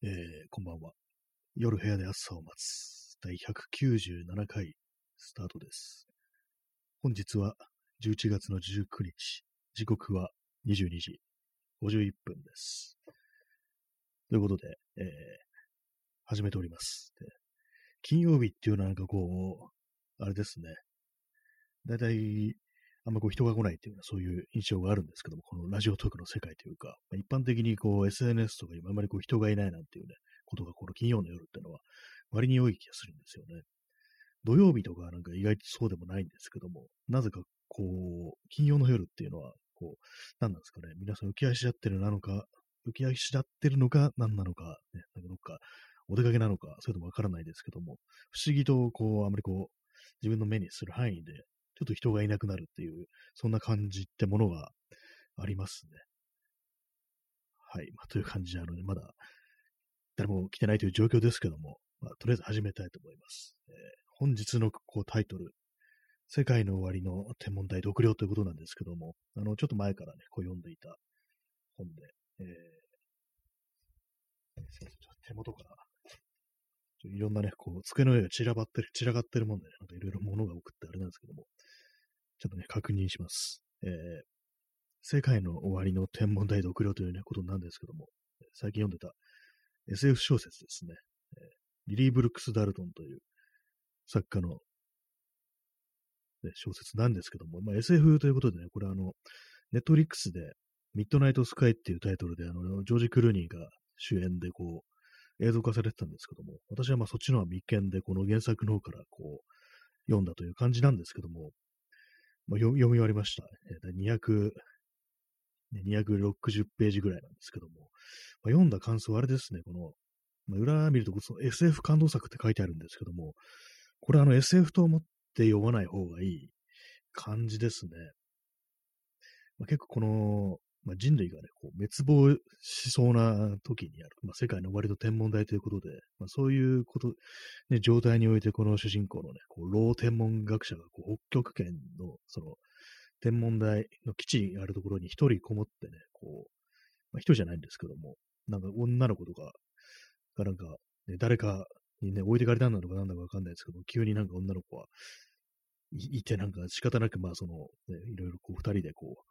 えー、こんばんは。夜部屋で朝を待つ第197回スタートです。本日は11月の19日、時刻は22時51分です。ということで、えー、始めております。金曜日っていうのはなんかこう、あれですね。だいたいあんまこう人が来ないっていうのはそういう印象があるんですけども、このラジオトークの世界というか、まあ、一般的にこう SNS とか今あんまりこう人がいないなんていうね、ことがこの金曜の夜っていうのは割に多い気がするんですよね。土曜日とかなんか意外とそうでもないんですけども、なぜかこう、金曜の夜っていうのは、こう、何なんですかね、皆さん浮き足立ってるなのか、浮き足立ってるのか何なのか、ね、なんかどっかお出かけなのか、それともわからないですけども、不思議とこう、あまりこう、自分の目にする範囲でちょっと人がいなくなるっていう、そんな感じってものがありますね。はい。まあ、という感じなので、まだ誰も来てないという状況ですけども、まあ、とりあえず始めたいと思います。えー、本日のこうタイトル、世界の終わりの天文台独量ということなんですけども、あの、ちょっと前からね、こう読んでいた本で、えー、手元からいろんなね、こう、机の上が散らばってる、散らがってるもんで、ね、なんかいろいろ物が多くってあれなんですけども、ちょっとね、確認します。えー、世界の終わりの天文台独量というね、ことなんですけども、最近読んでた SF 小説ですね。えー、リリー・ブルックス・ダルトンという作家の、ね、小説なんですけども、まあ、SF ということでね、これあの、ネットリックスでミッドナイト・スカイっていうタイトルで、あの、ジョージ・クルーニーが主演でこう、映像化されてたんですけども、私はまあそっちのは未見で、この原作の方からこう、読んだという感じなんですけども、まあ、読み終わりました。200、260ページぐらいなんですけども、まあ、読んだ感想はあれですね、この、まあ、裏見るとその SF 感動作って書いてあるんですけども、これあの SF と思って読まない方がいい感じですね。まあ、結構この、まあ、人類がね、こう滅亡しそうな時にある、まあ、世界の終わりの天文台ということで、まあ、そういうこと、ね、状態においてこの主人公のね、こう老天文学者がこう北極圏のその天文台の基地があるところに一人こもってね、こう、まあ、人じゃないんですけども、なんか女の子とかがなんか、ね、誰かにね、置いてかれたんだのかなんだかわかんないですけど、急になんか女の子はいて、なんか仕方なく、まあその、ね、いろいろこう二人でこう、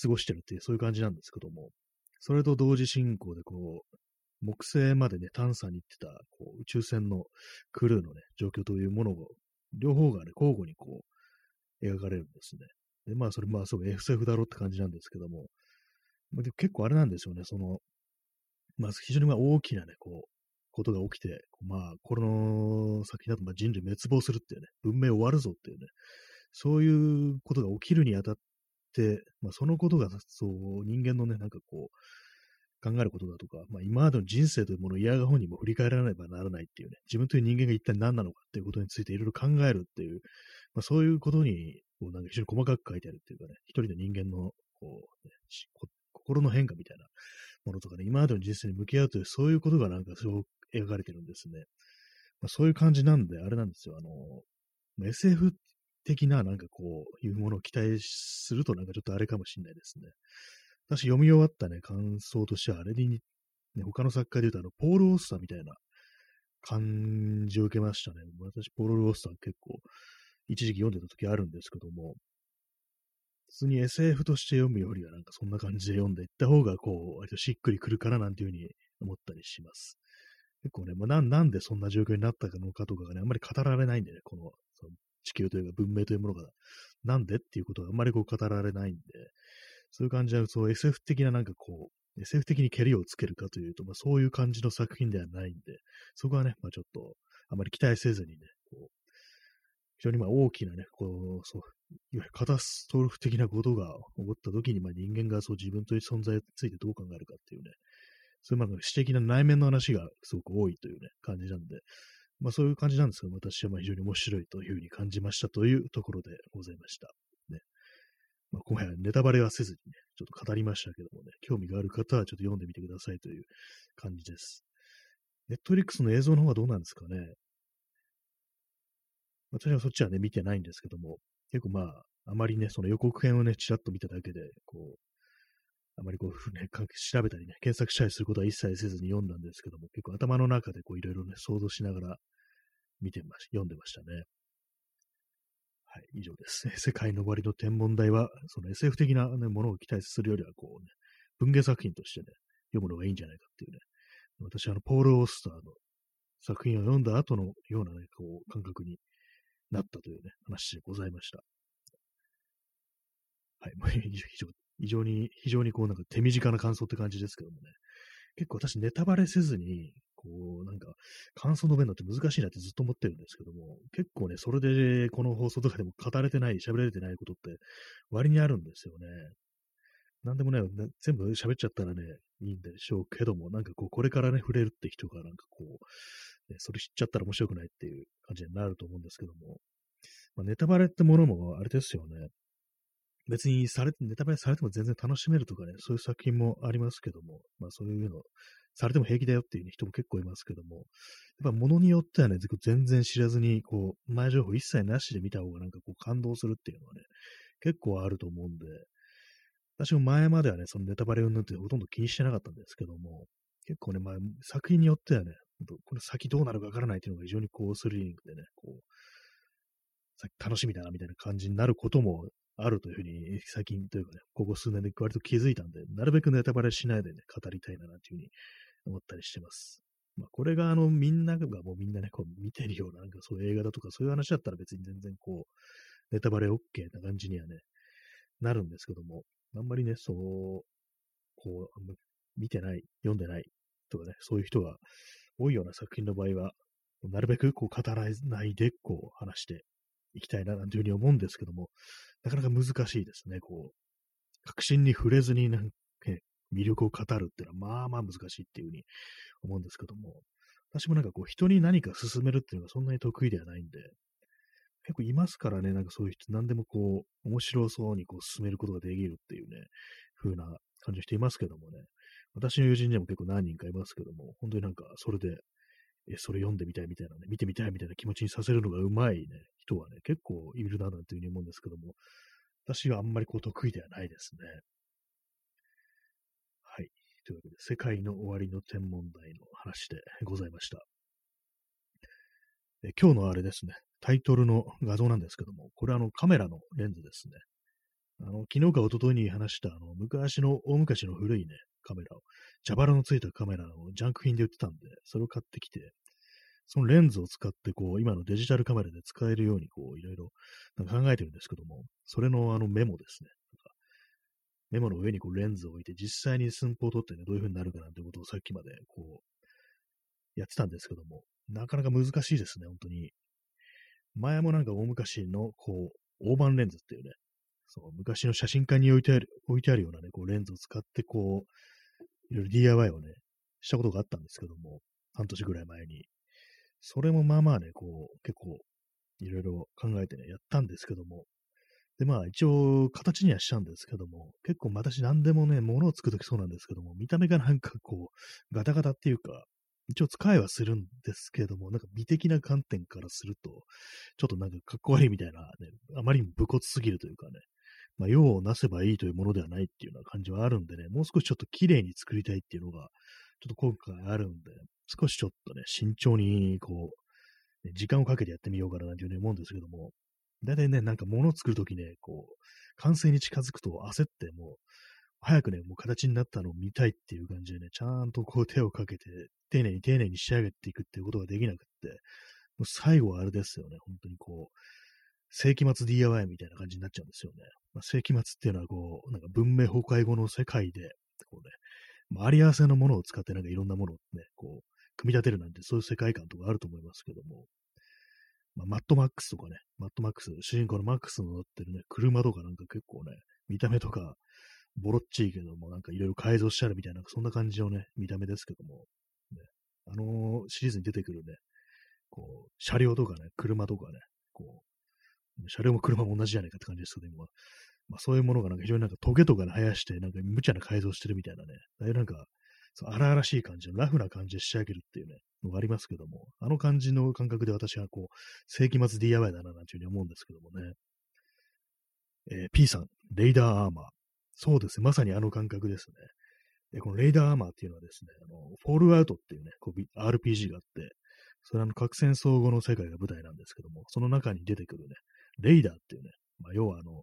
過ごしてるっていう、そういう感じなんですけども、それと同時進行で、こう、木星までね、探査に行ってた、こう、宇宙船のクルーのね、状況というものを、両方がね、交互にこう、描かれるんですね。で、まあ、それ、まあ、そう、SF だろうって感じなんですけども、まあ、で結構あれなんですよね、その、まあ、非常にまあ大きなね、こう、ことが起きて、まあ、この先だとまあ人類滅亡するっていうね、文明終わるぞっていうね、そういうことが起きるにあたっ、まあ、そのことが、そう、人間のね、なんかこう、考えることだとか、まあ、今までの人生というものを嫌が本にも振り返らねばならないっていうね、自分という人間が一体何なのかっていうことについていろいろ考えるっていう、まあ、そういうことに、こうなんか非常に細かく書いてあるっていうかね、一人の人間の、こう、ね、心の変化みたいなものとかね、今までの人生に向き合うという、そういうことがなんかそう描かれてるんですね。まあ、そういう感じなんで、あれなんですよ、あの、SF 的な、なんかこう、いうものを期待するとなんかちょっとあれかもしれないですね。私読み終わったね、感想としては、あれに、ね、他の作家で言うと、あの、ポール・オースターみたいな感じを受けましたね。私、ポール・オースター結構、一時期読んでた時あるんですけども、普通に SF として読むよりはなんかそんな感じで読んでいった方が、こう、割としっくりくるかななんていうふうに思ったりします。結構ね、まあ、なんでそんな状況になったのかとかがね、あんまり語られないんでね、この地球というか文明というものが、なんでっていうことがあんまりこう語られないんで、そういう感じは、そう SF 的ななんかこう、SF 的にけりをつけるかというと、まあそういう感じの作品ではないんで、そこはね、まあちょっと、あまり期待せずにね、こう、非常にまあ大きなね、こう、そう、いわゆるカタストロフ的なことが起こった時に、まあ人間がそう自分という存在についてどう考えるかっていうね、そういうまあ私的な内面の話がすごく多いというね、感じなんで、まあそういう感じなんですけど、私はまあ非常に面白いというふうに感じましたというところでございました。ね。まあ今回はネタバレはせずにね、ちょっと語りましたけどもね、興味がある方はちょっと読んでみてくださいという感じです。ネットリックスの映像の方はどうなんですかね。私はそっちはね、見てないんですけども、結構まあ、あまりね、その予告編をね、ちらっと見ただけで、こう、あまりこう、ね、調べたりね、検索したりすることは一切せずに読んだんですけども、結構頭の中でこういろいろね、想像しながら見てまし、読んでましたね。はい、以上です。世界の終わりの天文台は、その SF 的な、ね、ものを期待するよりは、こうね、文芸作品としてね、読むのがいいんじゃないかっていうね。私、あの、ポール・オースターの作品を読んだ後のようなね、こう、感覚になったというね、話でございました。はい、もう以上、非常に、非常にこうなんか手短な感想って感じですけどもね。結構私ネタバレせずに、こうなんか感想述べるのって難しいなってずっと思ってるんですけども、結構ね、それでこの放送とかでも語れてない、喋れてないことって割にあるんですよね。なんでもね、全部喋っちゃったらね、いいんでしょうけども、なんかこう、これからね、触れるって人がなんかこう、ね、それ知っちゃったら面白くないっていう感じになると思うんですけども、まあ、ネタバレってものもあれですよね。別にされネタバレされても全然楽しめるとかね、そういう作品もありますけども、まあそういうの、されても平気だよっていう、人も結構いますけども、やっぱ物によってはね、全然知らずに、こう、前情報一切なしで見た方がなんかこう感動するっていうのはね、結構あると思うんで、私も前まではね、そのネタバレ云々ってほとんど気にしてなかったんですけども、結構ね、まあ、作品によってはね、これ先どうなるかわからないっていうのが非常にこうスリリングでね、こう、楽しみだなみたいな感じになることもあるというふうに、最近というかね、ここ数年で割と気づいたんで、なるべくネタバレしないでね、語りたいな、なんていうふうに思ったりしてます。まあ、これがあの、みんながもうみんなね、こう見てるような、なんかそういう映画だとか、そういう話だったら別に全然こう、ネタバレ OK な感じにはね、なるんですけども、あんまりね、そう、こう、あんま見てない、読んでないとかね、そういう人が多いような作品の場合は、なるべくこう語らないでこう話していきたいななんていうふうに思うんですけども、なかなか難しいですね。こう、確信に触れずになんか、魅力を語るっていうのは、まあまあ難しいっていうふうに思うんですけども、私もなんかこう、人に何か勧めるっていうのがそんなに得意ではないんで、結構いますからね、なんかそういう人、何でもこう、面白そうにこう進めることができるっていうね、風な感じの人いますけどもね、私の友人にも結構何人かいますけども、本当になんかそれで、え、それ読んでみたいみたいなね、見てみたいみたいな気持ちにさせるのがうまいね、人はね、結構いるななんていうふうに思うんですけども、私はあんまりこう得意ではないですね。はい。というわけで、世界の終わりの天文台の話でございました。え今日のあれですね、タイトルの画像なんですけども、これはあのカメラのレンズですね。あの、昨日か一昨日に話した、あの、昔の、大昔の古いね、カメラを、蛇腹のついたカメラをジャンク品で売ってたんで、それを買ってきて、そのレンズを使って、こう、今のデジタルカメラで使えるように、こう、いろいろ考えてるんですけども、それのあのメモですね。メモの上にこうレンズを置いて、実際に寸法を取ってね、どういう風になるかなんてことをさっきまで、こう、やってたんですけども、なかなか難しいですね、本当に。前もなんか大昔の、こう、大判レンズっていうね、その昔の写真館に置いてある、置いてあるようなね、こうレンズを使って、こう、いろいろ DIY をね、したことがあったんですけども、半年ぐらい前に。それもまあまあね、こう、結構、いろいろ考えてね、やったんですけども、で、まあ一応形にはしたんですけども、結構私何でもね、物を作るときそうなんですけども、見た目がなんかこう、ガタガタっていうか、一応使いはするんですけども、なんか美的な観点からすると、ちょっとなんかかっこ悪いみたいなね、あまりにも武骨すぎるというかね、まあ、用をなせばいいというものではないっていうような感じはあるんでね、もう少しちょっと綺麗に作りたいっていうのが、ちょっと今回あるんで、少しちょっとね、慎重に、こう、ね、時間をかけてやってみようかななんていうふうに思うんですけども、大体ね、なんか物を作るときね、こう、完成に近づくと焦ってもう、早くね、もう形になったのを見たいっていう感じでね、ちゃんとこう手をかけて、丁寧に丁寧に仕上げていくっていうことができなくって、もう最後はあれですよね、本当にこう、世紀末 DIY みたいな感じになっちゃうんですよね。まあ、世紀末っていうのはこう、なんか文明崩壊後の世界で、こうね、あり合わせのものを使ってなんかいろんなものをね、こう、組み立てるなんてそういう世界観とかあると思いますけども、まあ、マットマックスとかね、マットマックス、主人公のマックスの乗ってるね、車とかなんか結構ね、見た目とか、ボロっちいけども、なんかいろいろ改造してあるみたいな、そんな感じのね、見た目ですけども、ね、あのー、シリーズに出てくるね、こう、車両とかね、車とかね、こう、車両も車も同じじゃないかって感じですけど、今、まあ、そういうものがなんか非常になんかトゲとかで生やして、なんか無茶な改造してるみたいなね、だいぶなんか、荒々しい感じの、ラフな感じで仕上げるっていうね、のがありますけども、あの感じの感覚で私はこう、世紀末 DIY だななんていうふうに思うんですけどもね。えー、P さん、レイダーアーマー。そうですね。まさにあの感覚ですね。で、このレイダーアーマーっていうのはですね、あのフォールアウトっていうね、こう RPG があって、それはあの核戦争後の世界が舞台なんですけども、その中に出てくるね、レイダーっていうね、まあ、要はあの、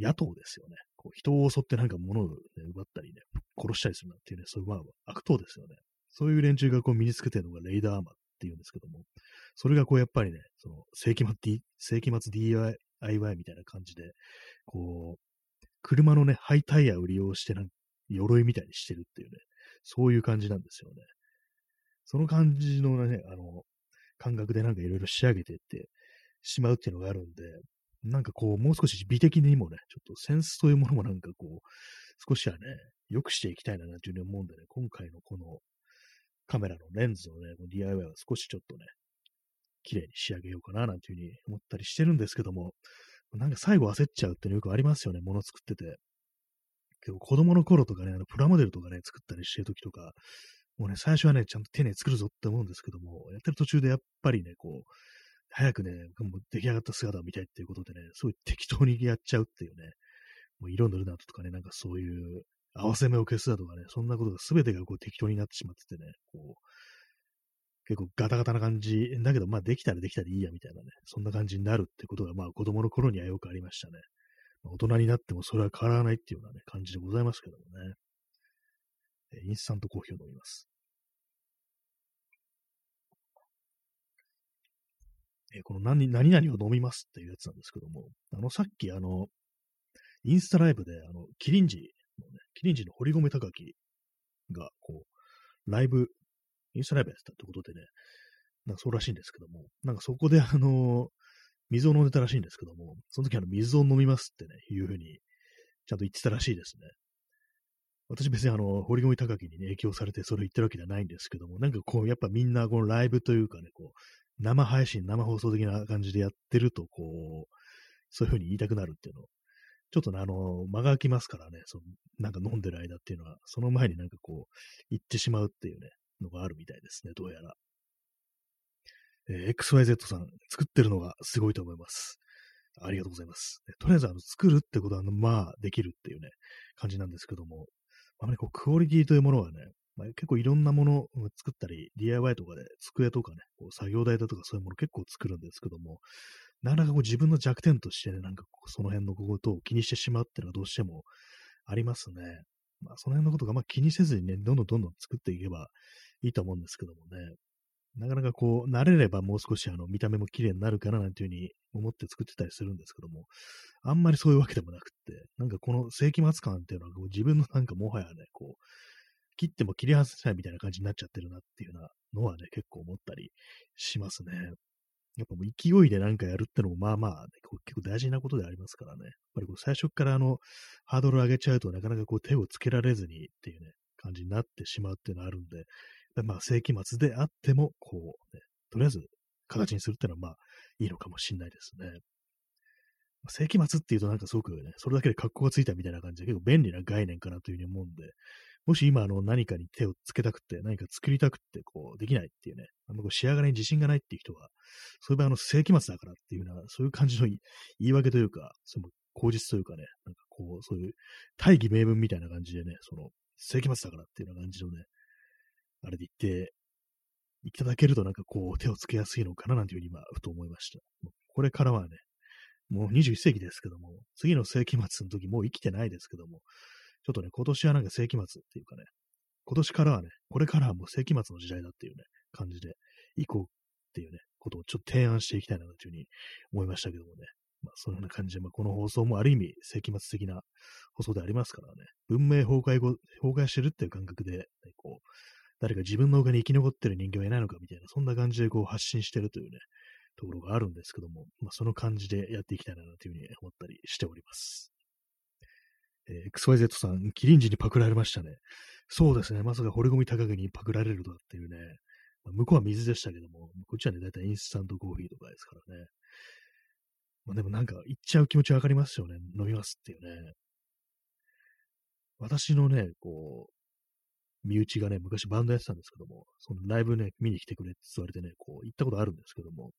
野党ですよね。こう人を襲ってなんか物を、ね、奪ったりね、殺したりするなんていうね、そういうまあ悪党ですよね。そういう連中がこう身につけてるのがレイダーアーマーっていうんですけども、それがこうやっぱりね、その世紀末、D、世紀末 DIY みたいな感じで、こう、車のね、ハイタイヤを利用してなん鎧みたいにしてるっていうね、そういう感じなんですよね。その感じのね、あの、感覚でなんかいろいろ仕上げてってしまうっていうのがあるんで、なんかこう、もう少し美的にもね、ちょっとセンスというものもなんかこう、少しはね、良くしていきたいなというふうに思うんでね、今回のこのカメラのレンズのね、DIY は少しちょっとね、綺麗に仕上げようかななんていうふうに思ったりしてるんですけども、なんか最後焦っちゃうっていうのよくありますよね、物作ってて。結構子供の頃とかね、あのプラモデルとかね、作ったりしてる時とか、もうね、最初はね、ちゃんと手に作るぞって思うんですけども、やってる途中でやっぱりね、こう、早くね、もう出来上がった姿を見たいっていうことでね、すごい適当にやっちゃうっていうね、もう色塗るなとかね、なんかそういう合わせ目を消すだとかね、そんなことが全てがこう適当になってしまっててね、こう、結構ガタガタな感じ、だけどまあできたらできたらいいやみたいなね、そんな感じになるってことがまあ子供の頃にはよくありましたね。ま大人になってもそれは変わらないっていうようなね、感じでございますけどもね。インスタントコーヒーを飲みます。えこの何何々を飲みますっていうやつなんですけども、あの、さっきあの、インスタライブで、あの、キリンジのね、キリンジの堀米高樹が、こう、ライブ、インスタライブやってたってことでね、なんかそうらしいんですけども、なんかそこであの、水を飲んでたらしいんですけども、その時あの、水を飲みますってね、いうふうに、ちゃんと言ってたらしいですね。私別にあの、堀米高樹に、ね、影響されてそれを言ってるわけじゃないんですけども、なんかこう、やっぱみんなこのライブというかね、こう、生配信、生放送的な感じでやってると、こう、そういうふうに言いたくなるっていうのちょっとね、あの、間が空きますからね、そのなんか飲んでる間っていうのは、その前になんかこう、言ってしまうっていうね、のがあるみたいですね、どうやら。えー、XYZ さん、作ってるのがすごいと思います。ありがとうございます。とりあえず、あの、作るってことは、まあ、できるっていうね、感じなんですけども、あまりこう、クオリティというものはね、まあ、結構いろんなものを作ったり、DIY とかで机とかね、こう作業台だとかそういうもの結構作るんですけども、なかなかこう自分の弱点としてね、なんかその辺のことを気にしてしまうっていうのはどうしてもありますね。まあその辺のことがまあ気にせずにね、どんどんどんどん作っていけばいいと思うんですけどもね。なかなかこう、慣れればもう少しあの見た目も綺麗になるかななんていうふうに思って作ってたりするんですけども、あんまりそういうわけでもなくって、なんかこの世紀末感っていうのはこう自分のなんかもはやね、こう、切っても切り外せないみたいな感じになっちゃってるなっていうようなのはね、結構思ったりしますね。やっぱもう勢いでなんかやるってのもまあまあ、ね、結構大事なことでありますからね。やっぱりこう最初からあの、ハードル上げちゃうとなかなかこう手をつけられずにっていうね、感じになってしまうっていうのがあるんで、まあ世紀末であっても、こう、ね、とりあえず形にするっていうのはまあいいのかもしれないですね。世紀末っていうとなんかすごくね、それだけで格好がついたみたいな感じで結構便利な概念かなというふうに思うんで、もし今あの何かに手をつけたくて、何か作りたくて、こう、できないっていうね、あんまこう仕上がりに自信がないっていう人は、そういう場合あの世紀末だからっていうような、そういう感じの言い訳というか、その口実というかね、なんかこう、そういう大義名分みたいな感じでね、その、世紀末だからっていうような感じのね、あれで言って、いただけるとなんかこう手をつけやすいのかななんていうふうに今、ふと思いました。これからはね、もう21世紀ですけども、次の世紀末の時もう生きてないですけども、ちょっとね、今年はなんか世紀末っていうかね、今年からはね、これからはもう世紀末の時代だっていうね、感じで、行こうっていうね、ことをちょっと提案していきたいなというふうに思いましたけどもね。まあ、そんな感じで、まあ、この放送もある意味、世紀末的な放送でありますからね、文明崩壊後、崩壊してるっていう感覚で、ね、こう、誰か自分の他に生き残ってる人間はいないのかみたいな、そんな感じでこう発信してるというね、ところがあるんですけども、まあ、その感じでやっていきたいなというふうに思ったりしております。えー、XYZ さん、キリンジにパクられましたね。そうですね。まさか堀米高木にパクられるとかっていうね。まあ、向こうは水でしたけども、こっちはね、だいたいインスタントコーヒーとかですからね。まあ、でもなんか、行っちゃう気持ちわかりますよね。飲みますっていうね。私のね、こう、身内がね、昔バンドやってたんですけども、そのライブね、見に来てくれって言われてね、こう、行ったことあるんですけども、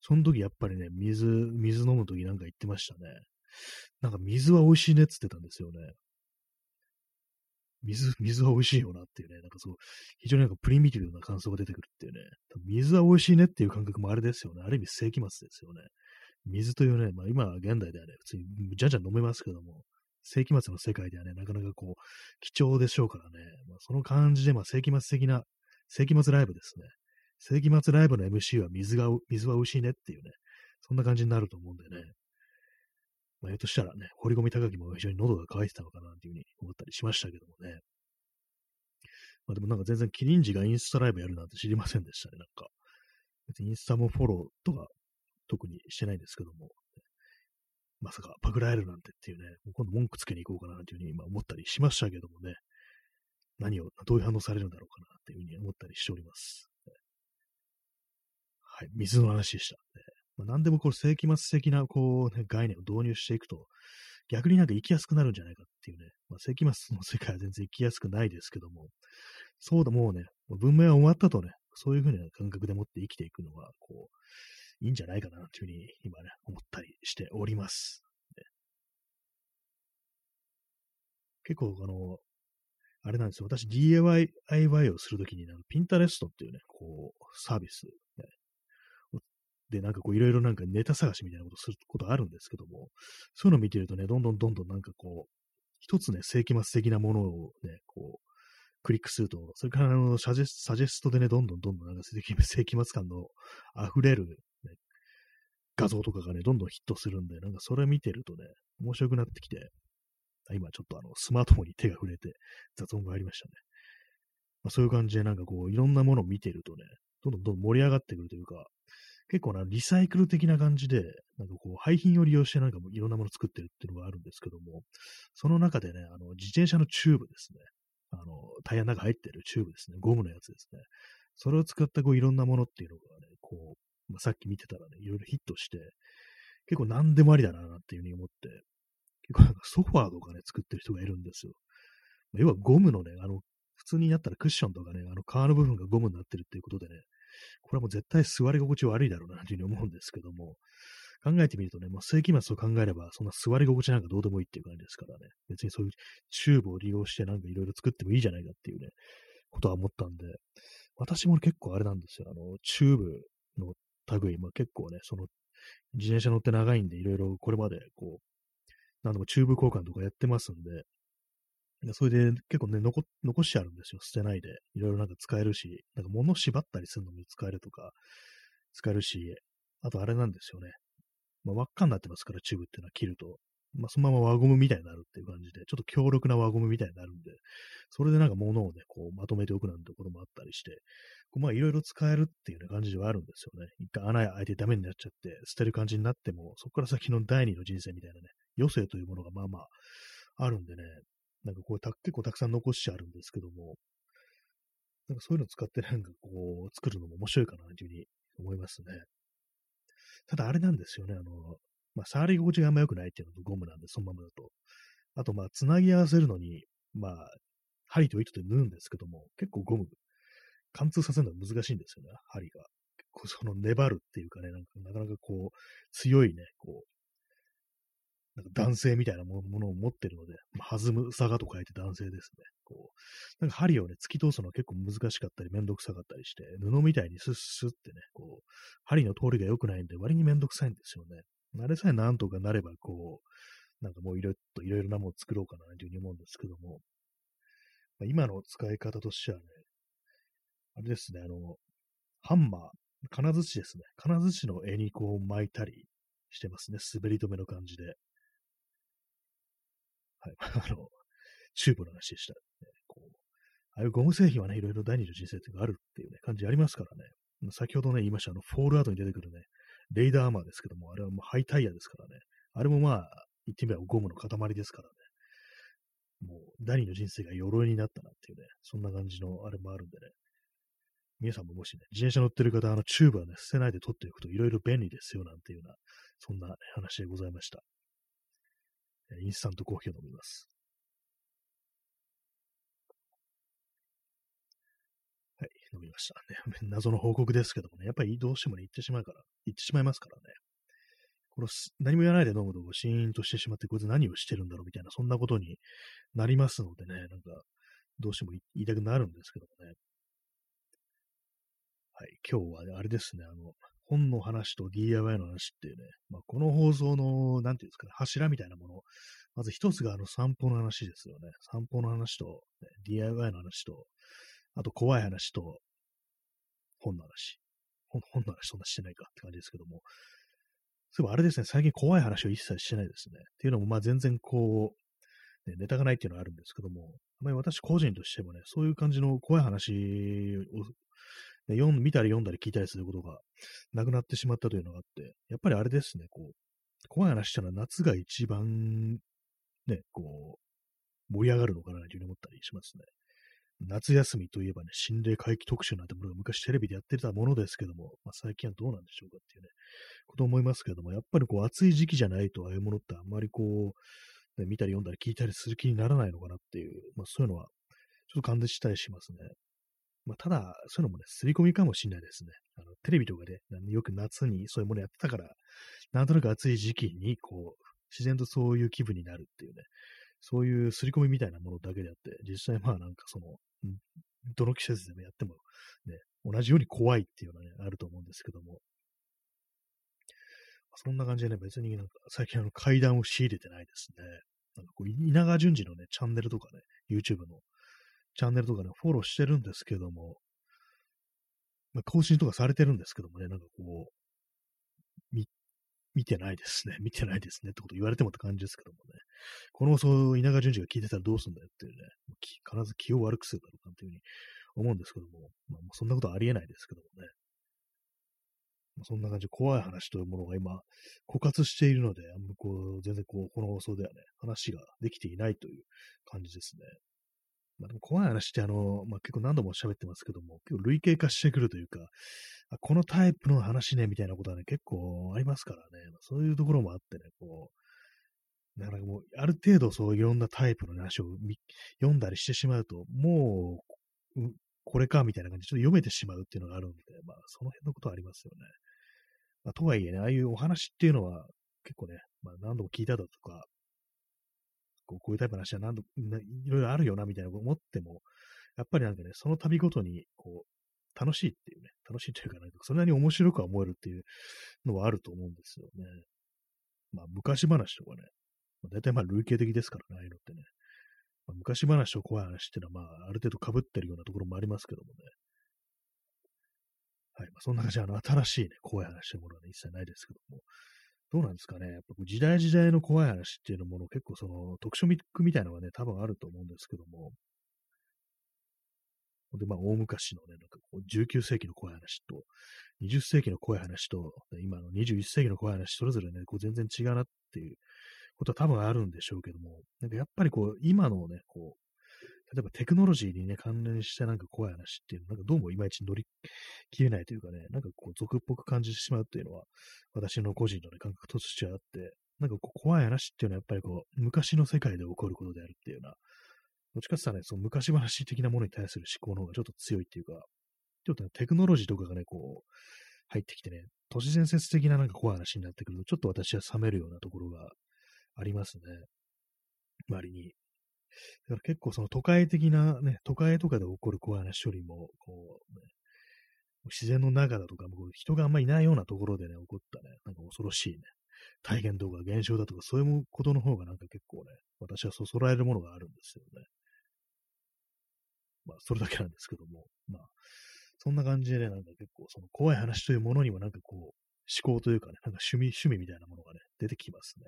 その時やっぱりね、水、水飲む時なんか言ってましたね。なんか水は美味しいねって言ってたんですよね。水、水は美味しいよなっていうね、なんかそう、非常になんかプリミティブな感想が出てくるっていうね、水は美味しいねっていう感覚もあれですよね。ある意味世紀末ですよね。水というね、まあ今、現代ではね、普通にじゃんじゃん飲めますけども、世紀末の世界ではね、なかなかこう、貴重でしょうからね、まあ、その感じで、まあ世紀末的な、世紀末ライブですね。世紀末ライブの MC は水が、水は美味しいねっていうね、そんな感じになると思うんでね。まあ、ひょっとしたらね、堀込高木も非常に喉が渇いてたのかなっていうふうに思ったりしましたけどもね。まあでもなんか全然キリンジがインスタライブやるなんて知りませんでしたね、なんか。別にインスタもフォローとか特にしてないんですけども、まさかパクられるなんてっていうね、もう今度文句つけに行こうかなっていうふうに今思ったりしましたけどもね、何を、どういう反応されるんだろうかなっていうふうに思ったりしております。はい、水の話でした。まあ、何でもこう世紀末的なこう、ね、概念を導入していくと、逆になんか生きやすくなるんじゃないかっていうね、まあ、世紀末の世界は全然生きやすくないですけども、そうだ、もうね、文明は終わったとね、そういうふうな感覚でもって生きていくのは、こう、いいんじゃないかなというふうに今ね、思ったりしております。ね、結構、あの、あれなんですよ。私 DIY をするときに、ピンタレストっていうね、こう、サービス、ね、で、なんかこういろいろなんかネタ探しみたいなことすることあるんですけども、そういうのを見てるとね、どんどんどんどんなんかこう、一つね、世紀末的なものをね、こう、クリックすると、それからあのサジェスサジェストでね、どんどんどんどんなんか世紀末感の溢れる、ね、画像とかがね、どんどんヒットするんで、なんかそれ見てるとね、面白くなってきて、今ちょっとあの、スマートフォンに手が触れて雑音がありましたね。まあ、そういう感じでなんかこう、いろんなものを見てるとね、どんどんどん盛り上がってくるというか、結構なリサイクル的な感じで、なんかこう、廃品を利用してなんかもいろんなもの作ってるっていうのがあるんですけども、その中でね、あの、自転車のチューブですね。あの、タイヤの中入ってるチューブですね。ゴムのやつですね。それを使ったこういろんなものっていうのがね、こう、まあ、さっき見てたらね、いろいろヒットして、結構何でもありだなっていうふうに思って、結構なんかソファーとかね、作ってる人がいるんですよ。要はゴムのね、あの、普通になったらクッションとかね、あの皮の部分がゴムになってるっていうことでね、これはもう絶対座り心地悪いだろうなというふうに思うんですけども、考えてみるとね、もう世紀末を考えれば、そんな座り心地なんかどうでもいいっていう感じですからね、別にそういうチューブを利用してなんかいろいろ作ってもいいじゃないかっていうね、ことは思ったんで、私も結構あれなんですよ、あの、チューブの類、まあ、結構ね、その、自転車乗って長いんで、いろいろこれまでこう、何度もチューブ交換とかやってますんで、でそれで結構ね、残、残してあるんですよ。捨てないで。いろいろなんか使えるし、なんか物縛ったりするのも使えるとか、使えるし、あとあれなんですよね。まあ、輪っかになってますから、チューブっていうのは切ると。まあ、そのまま輪ゴムみたいになるっていう感じで、ちょっと強力な輪ゴムみたいになるんで、それでなんか物をね、こうまとめておくなんてとこともあったりして、まあいろいろ使えるっていうね感じではあるんですよね。一回穴開いてダメになっちゃって、捨てる感じになっても、そこから先の第二の人生みたいなね、余生というものがまあまああるんでね、なんかこうた、結構たくさん残してあるんですけども、なんかそういうのを使ってなんかこう、作るのも面白いかなというふうに思いますね。ただあれなんですよね、あの、まあ、触り心地があんま良くないっていうのとゴムなんで、そのままだと。あと、まあ、つなぎ合わせるのに、まあ、針と糸で縫うんですけども、結構ゴム、貫通させるのは難しいんですよね、針が。結構その粘るっていうかね、なんかなかなかこう、強いね、こう、なんか男性みたいなものを持ってるので、まあ、弾む、さがと書いて男性ですね。こう、なんか針をね、突き通すのは結構難しかったり、めんどくさかったりして、布みたいにスッスッってね、こう、針の通りが良くないんで、割にめんどくさいんですよね。あれさえなんとかなれば、こう、なんかもういろいろいろいろなものを作ろうかなというふうに思うんですけども、まあ、今の使い方としてはね、あれですね、あの、ハンマー、金槌ですね。金槌の柄にこう巻いたりしてますね。滑り止めの感じで。はい。あの、チューブの話でした。こうああいうゴム製品はね、いろいろ第二の人生っていうかあるっていうね、感じありますからね。先ほどね、言いました、あの、フォールアウトに出てくるね、レイダーアーマーですけども、あれはもうハイタイヤですからね。あれもまあ、言ってみればゴムの塊ですからね。もう、第二の人生が鎧になったなっていうね、そんな感じのあれもあるんでね。皆さんももしね、自転車乗ってる方、あの、チューブはね、捨てないで取っておくといろいろ便利ですよなんていうような、そんな、話でございました。インスタントコーヒーを飲みます。はい、飲みましたね。謎の報告ですけどもね、やっぱりどうしてもね、行ってしまうから、行ってしまいますからね。この何も言わないで飲むとシーンとしてしまって、こいつ何をしてるんだろうみたいな、そんなことになりますのでね、なんか、どうしても言いたくなるんですけどもね。はい、今日は、ね、あれですね、あの、本の話と DIY の話っていうね、まあ、この放送の、なんていうんですかね、柱みたいなもの、まず一つがあの散歩の話ですよね。散歩の話と、ね、DIY の話と、あと怖い話と、本の話。本の話そんなしてないかって感じですけども。そういえばあれですね、最近怖い話を一切してないですね。っていうのも、まあ全然こう、ね、ネタがないっていうのはあるんですけども、あまり私個人としてもね、そういう感じの怖い話を、ね、読ん見たり読んだり聞いたりすることがなくなってしまったというのがあって、やっぱりあれですね、こう、怖い話っていうのは夏が一番、ね、こう、盛り上がるのかなというふうに思ったりしますね。夏休みといえばね、心霊回帰特集なんてものが昔テレビでやってたものですけども、まあ、最近はどうなんでしょうかっていうね、こと思いますけども、やっぱりこう暑い時期じゃないとああいうものってあんまりこう、ね、見たり読んだり聞いたりする気にならないのかなっていう、まあそういうのはちょっと感じしたりしますね。まあただ、そういうのもね、刷り込みかもしれないですね。あのテレビとかで、よく夏にそういうものやってたから、なんとなく暑い時期にこう、自然とそういう気分になるっていうね、そういう刷り込みみたいなものだけであって、実際まあなんかその、どの季節でもやっても、ね、同じように怖いっていうのはね、あると思うんですけども。そんな感じでね、別になんか最近あの階段を仕入れてないですね。なんかこう稲川淳二のね、チャンネルとかね、YouTube のチャンネルとかね、フォローしてるんですけども、まあ、更新とかされてるんですけどもね、なんかこう、見てないですね。見てないですね。ってこと言われてもって感じですけどもね。この放送を、稲川淳二が聞いてたらどうすんだよっていうね、必ず気を悪くするだろうなっていうふうに思うんですけども、まあ、そんなことはありえないですけどもね。ま、そんな感じで怖い話というものが今、枯渇しているので、あんまこう、全然こう、この放送ではね、話ができていないという感じですね。まあ、でも怖い話ってあの、まあ、結構何度も喋ってますけども、結構類型化してくるというか、あこのタイプの話ね、みたいなことはね、結構ありますからね、そういうところもあってね、こう、だからもう、ある程度そういろんなタイプの話を読んだりしてしまうと、もう、これかみたいな感じでちょっと読めてしまうっていうのがあるんで、まあ、その辺のことはありますよね。まあ、とはいえね、ああいうお話っていうのは結構ね、まあ、何度も聞いただとか、こうこういうタイプの話は何度、いろいろあるよなみたいなこと思っても、やっぱりなんかね、その度ごとに、こう、楽しいっていうね、楽しいというか、なんかそれなに面白くは思えるっていうのはあると思うんですよね。まあ、昔話とかね、まあ、大体まあ、類型的ですからね、ああいうのってね。まあ、昔話と怖い話っていうのは、まあ、ある程度被ってるようなところもありますけどもね。はい。まあ、そんな感じで、あの、新しいね、怖い話というものはね、一切ないですけども。どうなんですかね。やっぱ時代時代の怖い話っていうのもの結構その特殊ミックみたいなのがね、多分あると思うんですけども、で、まあ、大昔のね、なんかこう、19世紀の怖い話と、20世紀の怖い話と、今の21世紀の怖い話、それぞれね、こう、全然違うなっていうことは多分あるんでしょうけども、なんかやっぱりこう、今のね、こう、例えばテクノロジーにね、関連したなんか怖い話っていうの、なんかどうもいまいち乗り切れないというかね、なんかこう、俗っぽく感じてしまうっていうのは、私の個人のね、感覚としてはあって、なんかこう、怖い話っていうのはやっぱりこう、昔の世界で起こることであるっていうような、どっちかって言ったらね、その昔話的なものに対する思考の方がちょっと強いっていうか、ちょっとね、テクノロジーとかがね、こう、入ってきてね、都市伝説的ななんか怖い話になってくると、ちょっと私は冷めるようなところがありますね。周りに。だから結構その都会的なね、都会とかで起こる怖い話よりも、こう、ね、自然の中だとか、人があんまりいないようなところでね、起こったね、なんか恐ろしいね、体験とか現象だとか、そういうことの方がなんか結構ね、私はそそられるものがあるんですよね。まあ、それだけなんですけども、まあ、そんな感じで、なんか結構、その怖い話というものにもなんかこう、思考というかね、なんか趣味、趣味みたいなものがね、出てきますね。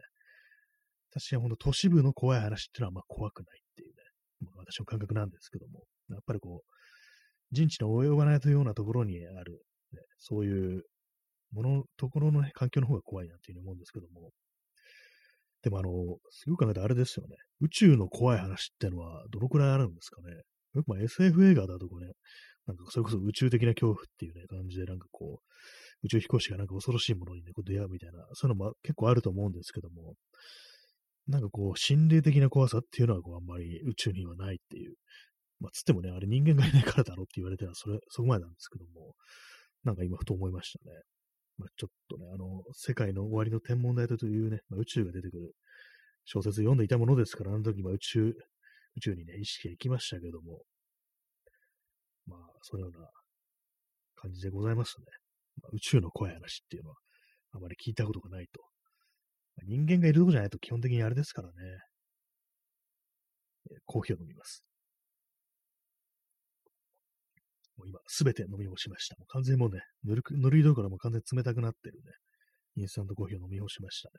私はほんと都市部の怖い話っていうのはあんま怖くないっていうね、まあ、私の感覚なんですけども、やっぱりこう、人知の及ばないというようなところにある、ね、そういうもの、ところの、ね、環境の方が怖いなっていうふうに思うんですけども、でもあの、すごく考えてあれですよね。宇宙の怖い話ってのはどのくらいあるんですかね。よくまあ SF 映画だとこね、なんかそれこそ宇宙的な恐怖っていうね、感じでなんかこう、宇宙飛行士がなんか恐ろしいものにね、こう出会うみたいな、そういうのも結構あると思うんですけども、なんかこう、心霊的な怖さっていうのはこうあんまり宇宙にはないっていう。まあ、つってもね、あれ人間がいないからだろうって言われたら、それ、そこまでなんですけども、なんか今ふと思いましたね。まあ、ちょっとね、あの、世界の終わりの天文台というね、まあ、宇宙が出てくる小説を読んでいたものですから、あの時は宇宙、宇宙にね、意識が行きましたけども、まあ、そのような感じでございますね。まあ、宇宙の怖い話っていうのは、あまり聞いたことがないと。人間がいるとこじゃないと基本的にあれですからね。コーヒーを飲みます。もう今、すべて飲み干しました。もう完全にもうね、ぬるく、ぬるいどころも完全に冷たくなってるね。インスタントコーヒーを飲み干しましたね。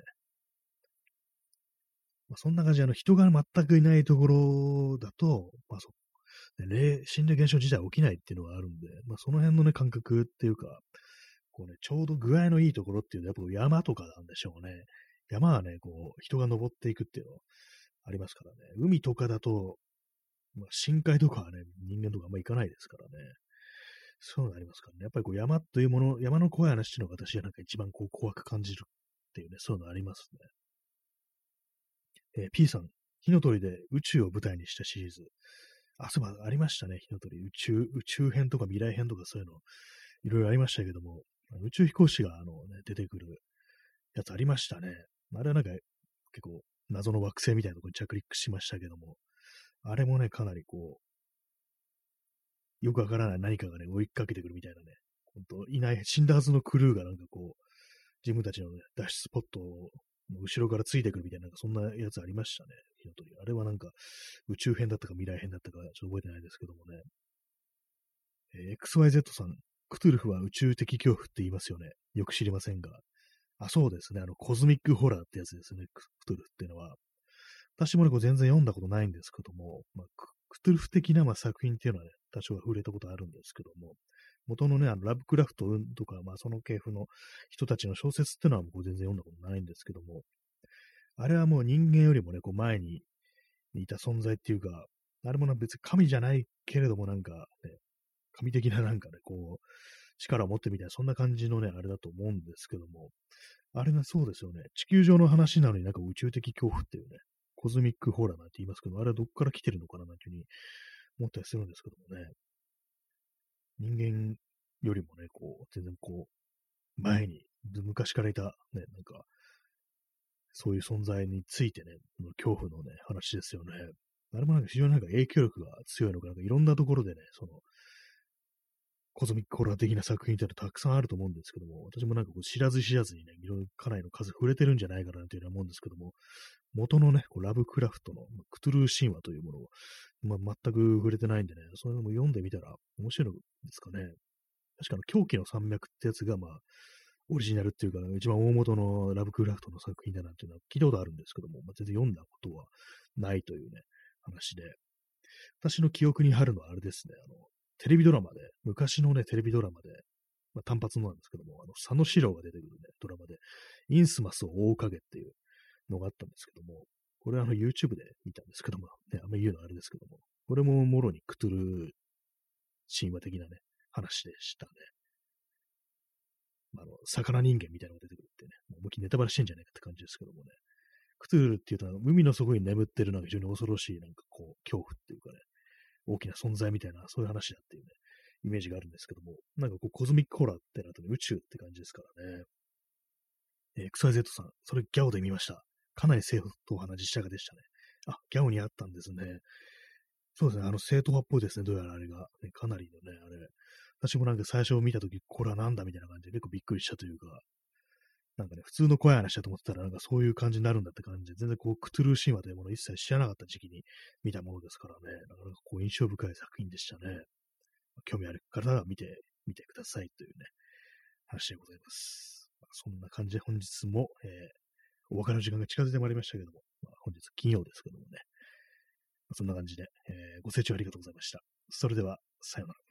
まあ、そんな感じで、あの、人が全くいないところだと、まあそ、霊、心霊現象自体起きないっていうのがあるんで、まあ、その辺のね、感覚っていうか、こうね、ちょうど具合のいいところっていうのは、やっぱ山とかなんでしょうね。山はね、こう、人が登っていくっていうのありますからね。海とかだと、まあ、深海とかはね、人間とかあんま行かないですからね。そういうのありますからね。やっぱりこう山というもの、山の怖い話っていうのが私はなんか一番こう怖く感じるっていうね、そういうのありますね。えー、P さん、火の鳥で宇宙を舞台にしたシリーズ。あ、そういえばありましたね、火の鳥。宇宙、宇宙編とか未来編とかそういうの、いろいろありましたけども、宇宙飛行士があの、ね、出てくるやつありましたね。あれはなんか結構謎の惑星みたいなところに着陸しましたけども、あれもね、かなりこう、よくわからない何かがね、追いかけてくるみたいなね、本当いない、死んだはずのクルーがなんかこう、自分たちのね、脱出スポットを後ろからついてくるみたいな、なんかそんなやつありましたね。火の鳥。あれはなんか宇宙編だったか未来編だったかちょっと覚えてないですけどもね。えー、XYZ さん、クトゥルフは宇宙的恐怖って言いますよね。よく知りませんが。あ、そうですね。あの、コズミックホラーってやつですね。クトゥルフっていうのは。私もね、こう全然読んだことないんですけども、まあ、クトゥルフ的な、まあ、作品っていうのはね、多少は触れたことあるんですけども、元のね、あのラブクラフトとか、まあ、その系譜の人たちの小説っていうのはもう全然読んだことないんですけども、あれはもう人間よりもね、こう前にいた存在っていうか、あれも別に神じゃないけれどもなんかね、神的ななんかね、こう、力を持ってみたいな、そんな感じのね、あれだと思うんですけども、あれがそうですよね。地球上の話なのになんか宇宙的恐怖っていうね、コズミックホラーなんて言いますけど、あれはどっから来てるのかななんていうふうに思ったりするんですけどもね。人間よりもね、こう、全然こう、前に、昔からいた、ね、なんか、そういう存在についてね、恐怖のね、話ですよね。あれもなんか非常になんか影響力が強いのか、なんかいろんなところでね、その、コズミックホラー的な作品っていうのはたくさんあると思うんですけども、私もなんかこう知らず知らずにね、いろいろかなりの数触れてるんじゃないかなというふうに思うんですけども、元のね、こうラブクラフトのクトゥルー神話というものを、まあ、全く触れてないんでね、そういうのも読んでみたら面白いですかね。確かの狂気の山脈ってやつが、まあ、オリジナルっていうか、一番大元のラブクラフトの作品だなっていうのは聞いたことあるんですけども、まあ、全然読んだことはないというね、話で。私の記憶にあるのはあれですね、あの、テレビドラマで、昔のね、テレビドラマで、まあ、単発のなんですけども、あの、佐野史郎が出てくるね、ドラマで、インスマスを追う影っていうのがあったんですけども、これはあの YouTube で見たんですけども、ね、あんま言うのはあれですけども、これももろにクトゥル神話的なね、話でしたね。あの、魚人間みたいなのが出てくるってね、もう思いっきネタバレしてんじゃないかって感じですけどもね。クトゥルっていうと、海の底に眠ってるなんか非常に恐ろしい、なんかこう、恐怖っていうかね、大きな存在みたいな、そういう話だっていうね、イメージがあるんですけども、なんかこう、コズミックホラーってなるとね、宇宙って感じですからね。えー、XYZ さん、それギャオで見ました。かなり正統派な実写画でしたね。あ、ギャオにあったんですね。そうですね、あの、正統派っぽいですね、どうやらあれが。ね、かなりのね、あれ。私もなんか最初見たとき、これはなんだみたいな感じで結構びっくりしたというか、なんかね、普通の怖い話だと思ってたら、なんかそういう感じになるんだって感じで、全然こう、クトゥルー神話というものを一切知らなかった時期に見たものですからね、なかなかこう、印象深い作品でしたね。興味ある方は見てみてくださいというね、話でございます。まあ、そんな感じで本日も、えー、お別れの時間が近づいてまいりましたけども、まあ、本日金曜ですけどもね、まあ、そんな感じで、えー、ご清聴ありがとうございました。それでは、さようなら。